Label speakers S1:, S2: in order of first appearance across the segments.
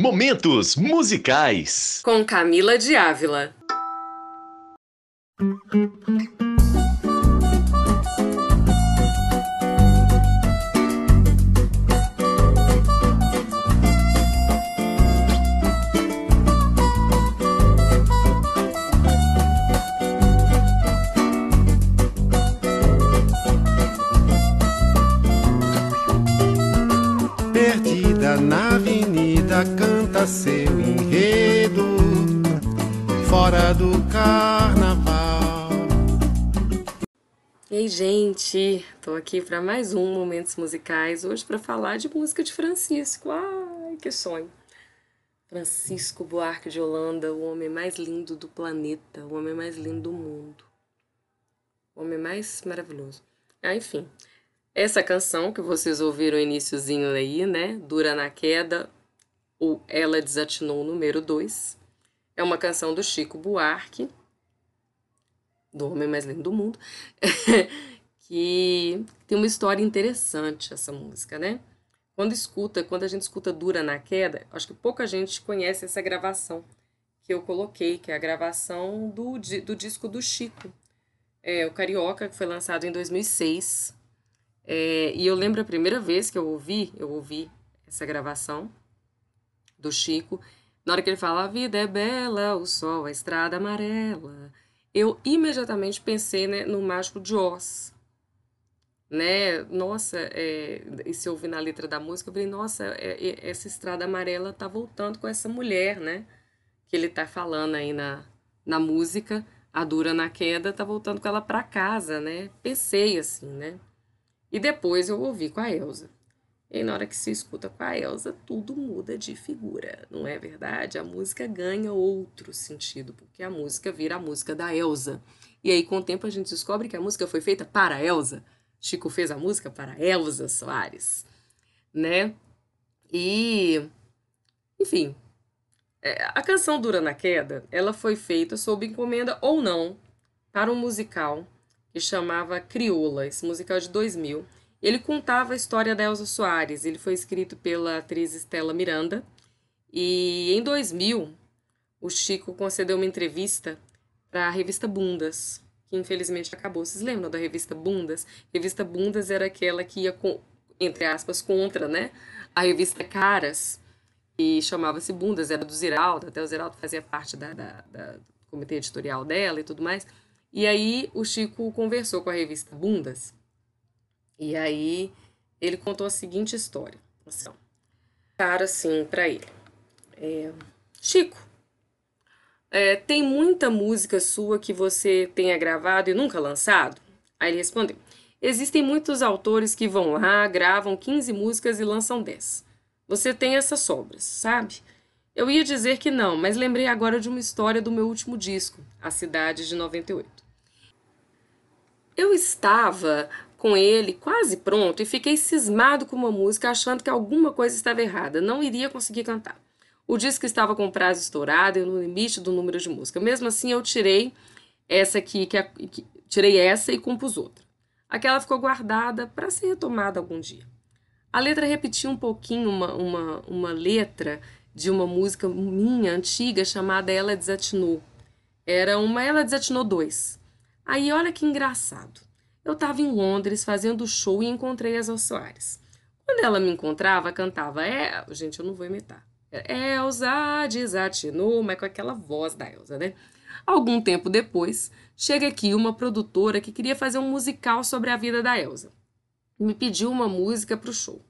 S1: Momentos musicais.
S2: Com Camila de Ávila.
S3: Perdida na avenida, canta seu enredo, fora do carnaval.
S2: Ei, gente, tô aqui para mais um Momentos Musicais, hoje para falar de música de Francisco. Ai, que sonho! Francisco Buarque de Holanda, o homem mais lindo do planeta, o homem mais lindo do mundo, o homem mais maravilhoso. Ah, enfim, essa canção que vocês ouviram o iníciozinho aí, né? Dura na queda, ou Ela Desatinou, número 2. É uma canção do Chico Buarque, do homem mais lindo do mundo, que tem uma história interessante essa música, né? Quando escuta, quando a gente escuta Dura na Queda, acho que pouca gente conhece essa gravação que eu coloquei, que é a gravação do, do disco do Chico, é, o Carioca, que foi lançado em 2006. É, e eu lembro a primeira vez que eu ouvi, eu ouvi essa gravação do Chico, na hora que ele fala a vida é bela, o sol, a estrada amarela, eu imediatamente pensei né, no Mágico de Oz. Né? Nossa, é, e se eu ouvir na letra da música, eu falei, nossa, é, essa estrada amarela tá voltando com essa mulher, né? Que ele tá falando aí na, na música, a dura na queda, tá voltando com ela para casa, né? Pensei assim, né? E depois eu ouvi com a Elsa. E na hora que se escuta com a Elsa, tudo muda de figura, não é verdade? A música ganha outro sentido, porque a música vira a música da Elsa. E aí, com o tempo, a gente descobre que a música foi feita para a Elsa. Chico fez a música para Elsa Soares, né? E, enfim, a canção Dura na Queda, ela foi feita sob encomenda ou não para um musical que chamava Crioula, esse musical de 2000. Ele contava a história da Elza Soares. Ele foi escrito pela atriz Estela Miranda. E em 2000, o Chico concedeu uma entrevista para a revista Bundas, que infelizmente acabou. Vocês lembram da revista Bundas? A revista Bundas era aquela que ia, com, entre aspas, contra né, a revista Caras, e chamava-se Bundas, era do Ziraldo, até o Ziraldo fazia parte da, da, da, do comitê editorial dela e tudo mais. E aí o Chico conversou com a revista Bundas, e aí ele contou a seguinte história. Assim, cara assim para ele. É, Chico, é, tem muita música sua que você tenha gravado e nunca lançado? Aí ele respondeu: Existem muitos autores que vão lá, gravam 15 músicas e lançam 10. Você tem essas sobras, sabe? Eu ia dizer que não, mas lembrei agora de uma história do meu último disco, A Cidade de 98. Eu estava com ele quase pronto e fiquei cismado com uma música, achando que alguma coisa estava errada, não iria conseguir cantar. O disco estava com prazo estourado e no limite do número de música. Mesmo assim, eu tirei essa aqui, que, que tirei essa e compus outra. Aquela ficou guardada para ser retomada algum dia. A letra repetia um pouquinho uma, uma, uma letra de uma música minha antiga chamada Ela Desatinou. Era uma Ela Desatinou 2. Aí olha que engraçado. Eu estava em Londres fazendo show e encontrei a Elza Soares. Quando ela me encontrava, cantava é, gente, eu não vou imitar. Elza desatinou, mas com aquela voz da Elza, né? Algum tempo depois, chega aqui uma produtora que queria fazer um musical sobre a vida da Elza. Me pediu uma música para o show.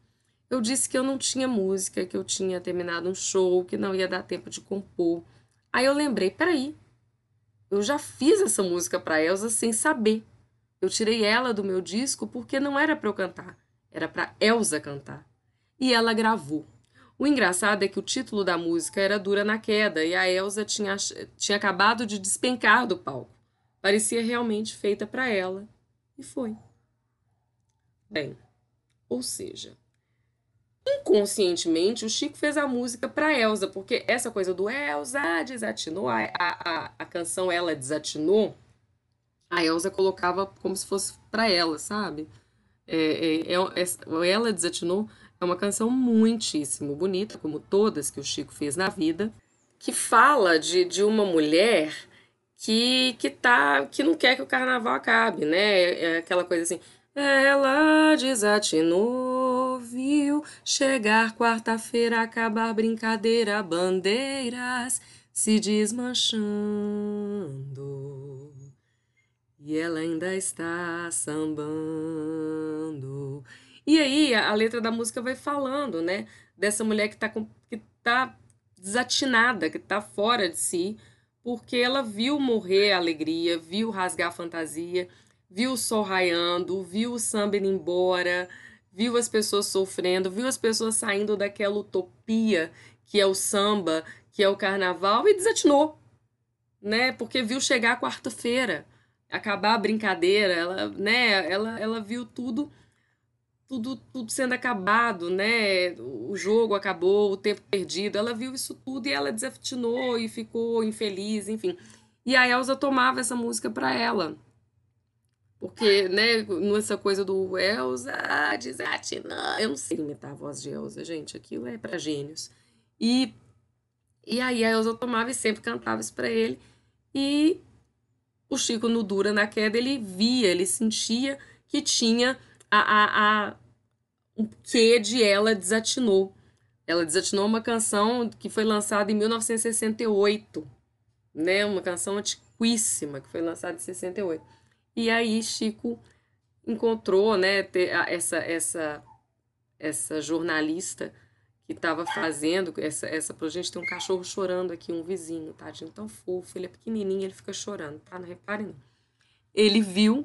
S2: Eu disse que eu não tinha música, que eu tinha terminado um show, que não ia dar tempo de compor. Aí eu lembrei, peraí, eu já fiz essa música para Elza sem saber. Eu tirei ela do meu disco porque não era para eu cantar, era para Elsa cantar. E ela gravou. O engraçado é que o título da música era Dura na Queda e a Elsa tinha, tinha acabado de despencar do palco. Parecia realmente feita para ela. E foi. Bem, ou seja, inconscientemente o Chico fez a música para Elsa, porque essa coisa do Elsa desatinou, a, a, a canção Ela Desatinou, a Elsa colocava como se fosse para ela, sabe? É, é, é, ela Desatinou é uma canção muitíssimo bonita, como todas que o Chico fez na vida, que fala de, de uma mulher que, que, tá, que não quer que o carnaval acabe, né? É aquela coisa assim. Ela desatinou, viu chegar quarta-feira, acabar brincadeira, bandeiras se desmanchando. E ela ainda está sambando. E aí a, letra da música vai falando, né? Dessa mulher que tá, com, que tá desatinada, que tá fora de si, porque ela viu morrer a alegria, viu rasgar a fantasia, viu o sol raiando, viu o samba indo embora, viu as pessoas sofrendo, viu as pessoas saindo daquela utopia que é o samba, que é o carnaval e desatinou, né? Porque viu chegar quarta-feira, acabar a brincadeira, ela, né? Ela, ela viu tudo tudo, tudo sendo acabado, né? O jogo acabou, o tempo perdido. Ela viu isso tudo e ela desatinou e ficou infeliz, enfim. E a Elsa tomava essa música para ela. Porque, né, nessa coisa do Elsa desatinou. Eu não sei imitar a voz de Elsa, gente. Aquilo é para gênios. E, e aí a Elsa tomava e sempre cantava isso pra ele. E o Chico, no Dura na Queda, ele via, ele sentia que tinha a, a, a um quê de ela desatinou. Ela desatinou uma canção que foi lançada em 1968, né? Uma canção antiquíssima que foi lançada em 68. E aí Chico encontrou, né, essa essa essa jornalista que estava fazendo essa essa gente tem um cachorro chorando aqui, um vizinho, tadinho tão fofo, ele é pequenininho, ele fica chorando, tá? Não reparem não. Ele viu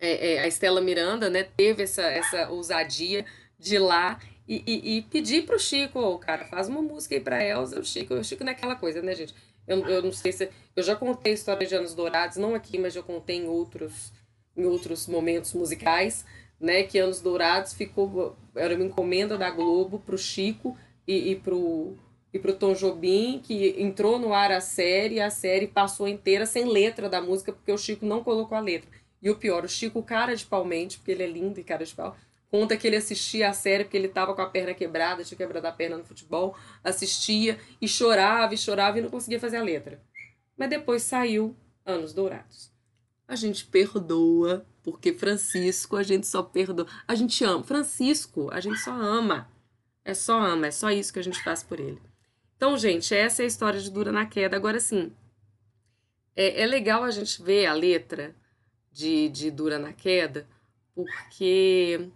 S2: é, é, a Estela Miranda, né, teve essa, essa ousadia de ir lá e, e, e pedir pro Chico, oh, cara, faz uma música aí pra Elza, o Chico, o Chico naquela coisa, né, gente? Eu, eu não sei se. Eu já contei a história de Anos Dourados, não aqui, mas já contei em outros, em outros momentos musicais, né? Que Anos Dourados ficou. Era uma encomenda da Globo pro Chico e, e pro. E pro Tom Jobim, que entrou no ar a série, e a série passou inteira sem letra da música, porque o Chico não colocou a letra. E o pior, o Chico, cara de palmente, porque ele é lindo e cara de pau, conta que ele assistia a série porque ele tava com a perna quebrada, tinha quebrado a perna no futebol, assistia e chorava e chorava e não conseguia fazer a letra. Mas depois saiu Anos Dourados. A gente perdoa, porque Francisco a gente só perdoa. A gente ama. Francisco, a gente só ama. É só ama, é só isso que a gente faz por ele. Então, gente, essa é a história de Dura na Queda. Agora, sim, é, é legal a gente ver a letra de, de Dura na Queda, porque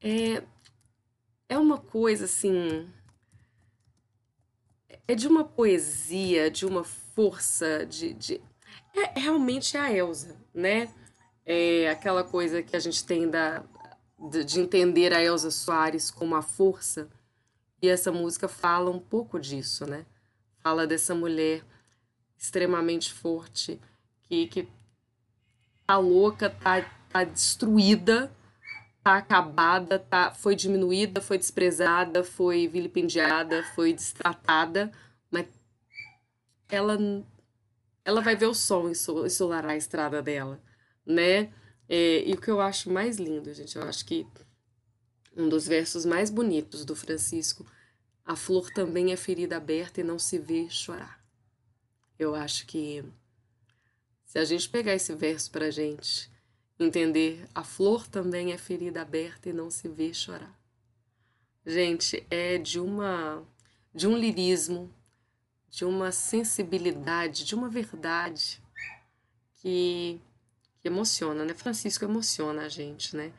S2: é, é uma coisa assim. É de uma poesia, de uma força, de. de é, realmente é a Elsa, né? É aquela coisa que a gente tem da, de, de entender a Elsa Soares como a força. E essa música fala um pouco disso, né? Fala dessa mulher extremamente forte que, que tá louca, tá, tá destruída, tá acabada, tá, foi diminuída, foi desprezada, foi vilipendiada, foi destratada, mas ela ela vai ver o sol ensolarar a estrada dela, né? É, e o que eu acho mais lindo, gente, eu acho que um dos versos mais bonitos do Francisco, a flor também é ferida aberta e não se vê chorar. Eu acho que se a gente pegar esse verso para gente entender, a flor também é ferida aberta e não se vê chorar. Gente, é de uma de um lirismo, de uma sensibilidade, de uma verdade que, que emociona, né? Francisco emociona a gente, né?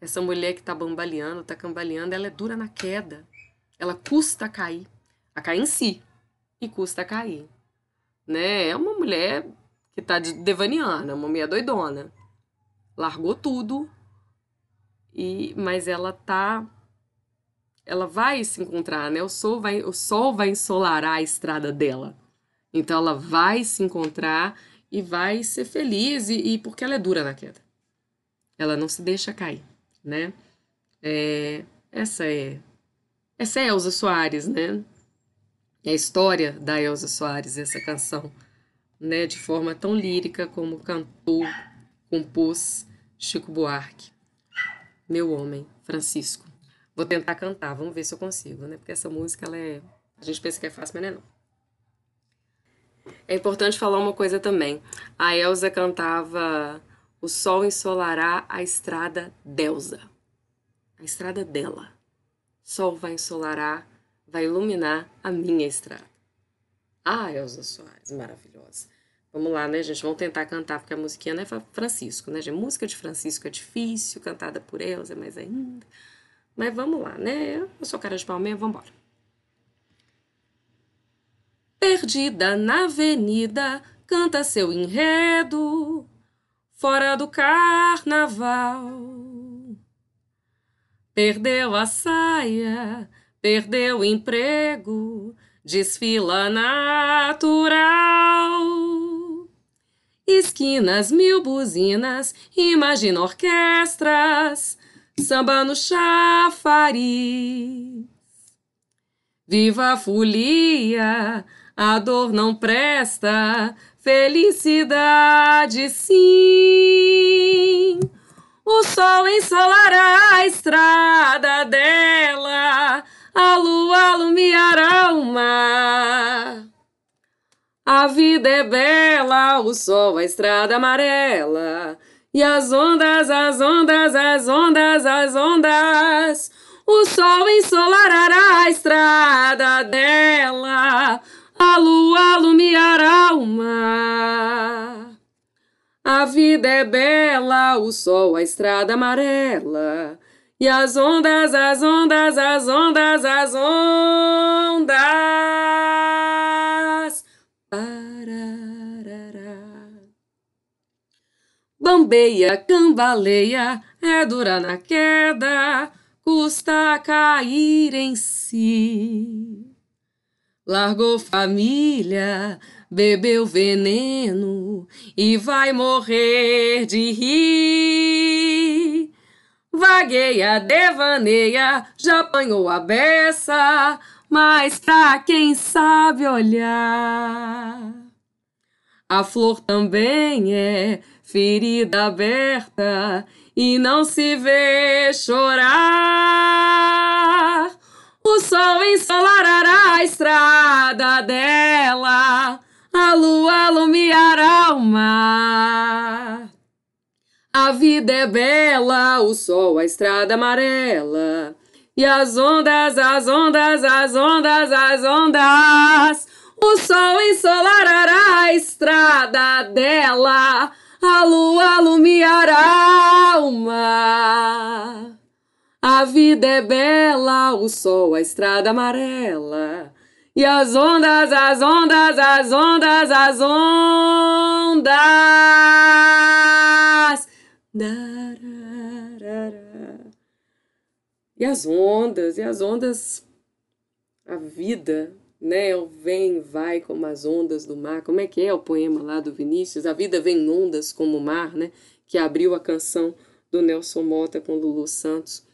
S2: Essa mulher que tá bambaleando, tá cambaleando, ela é dura na queda. Ela custa cair. A cair em si. E custa cair. Né? É uma mulher que tá de devaniana, uma mulher doidona. Largou tudo, e mas ela tá ela vai se encontrar, né? O sol vai, o sol vai ensolarar a estrada dela. Então ela vai se encontrar e vai ser feliz, e, e porque ela é dura na queda. Ela não se deixa cair, né? É, essa é essa é Elza Soares, né? É a história da Elza Soares, essa canção, né? De forma tão lírica como cantou, compôs Chico Buarque. Meu homem, Francisco. Vou tentar cantar, vamos ver se eu consigo, né? Porque essa música, ela é... A gente pensa que é fácil, mas não é não. É importante falar uma coisa também. A Elza cantava O sol ensolará a estrada Delza. A estrada dela. Sol vai ensolarar, vai iluminar a minha estrada. Ah, Elza Soares, maravilhosa. Vamos lá, né, gente? Vamos tentar cantar, porque a musiquinha não é Francisco, né, gente? Música de Francisco é difícil, cantada por Elza é mais ainda. Mas vamos lá, né? Eu sou cara de palmeira, vamos embora. Perdida na avenida, canta seu enredo, fora do carnaval. Perdeu a saia, perdeu o emprego, desfila natural. Esquinas, mil buzinas, imagina orquestras, samba no chafariz. Viva a folia, a dor não presta, felicidade sim. O sol ensolará a estrada dela, a lua alumiará o mar. A vida é bela, o sol, a estrada amarela, e as ondas, as ondas, as ondas, as ondas. O sol ensolará a estrada dela, a lua alumiará o mar. A vida é bela, o sol, a estrada amarela. E as ondas, as ondas, as ondas, as ondas. Bambeia, cambaleia, é dura na queda, custa cair em si. Largou família, bebeu veneno e vai morrer de rir. Vagueia, devaneia, já apanhou a beça, mas pra quem sabe olhar. A flor também é ferida aberta e não se vê chorar. O sol ensolará a estrada dela, a lua alumiará o mar. A vida é bela, o sol, a estrada amarela. E as ondas, as ondas, as ondas, as ondas. O sol ensolará a estrada dela, a lua alumiará o mar. A vida é bela, o sol, a estrada amarela. E as ondas, as ondas, as ondas, as ondas. E as ondas, e as ondas, a vida, né? Vem e vai como as ondas do mar. Como é que é o poema lá do Vinícius? A vida vem em ondas como o mar, né? Que abriu a canção do Nelson Mota com Lulu Santos.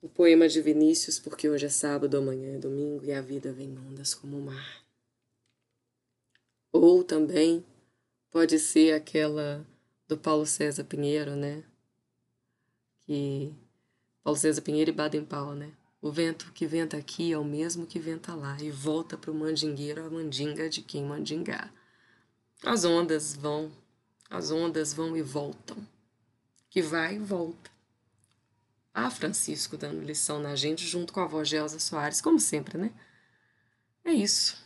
S2: O poema de Vinícius, porque hoje é sábado, amanhã é domingo e a vida vem em ondas como o mar. Ou também pode ser aquela do Paulo César Pinheiro, né? Que Paulo César Pinheiro e Baden Powell, né? O vento que venta aqui é o mesmo que venta lá e volta para o mandingueiro a mandinga de quem mandingar. As ondas vão, as ondas vão e voltam. Que vai e volta. Ah, Francisco dando lição na gente junto com a de Elza Soares, como sempre, né? É isso.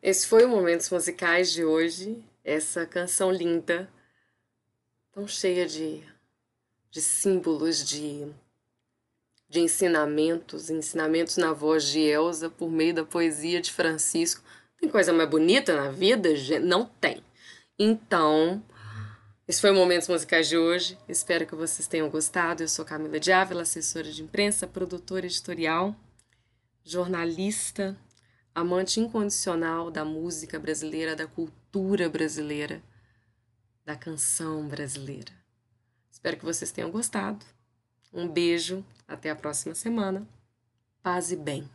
S2: Esse foi o Momentos Musicais de hoje. Essa canção linda, tão cheia de, de símbolos, de, de ensinamentos, ensinamentos na voz de Elza por meio da poesia de Francisco. Tem coisa mais bonita na vida? Não tem. Então, Esse foi o Momentos Musicais de hoje. Espero que vocês tenham gostado. Eu sou Camila de Ávila, assessora de imprensa, produtora editorial, jornalista, amante incondicional da música brasileira, da cultura brasileira, da canção brasileira. Espero que vocês tenham gostado. Um beijo, até a próxima semana. Paz e bem.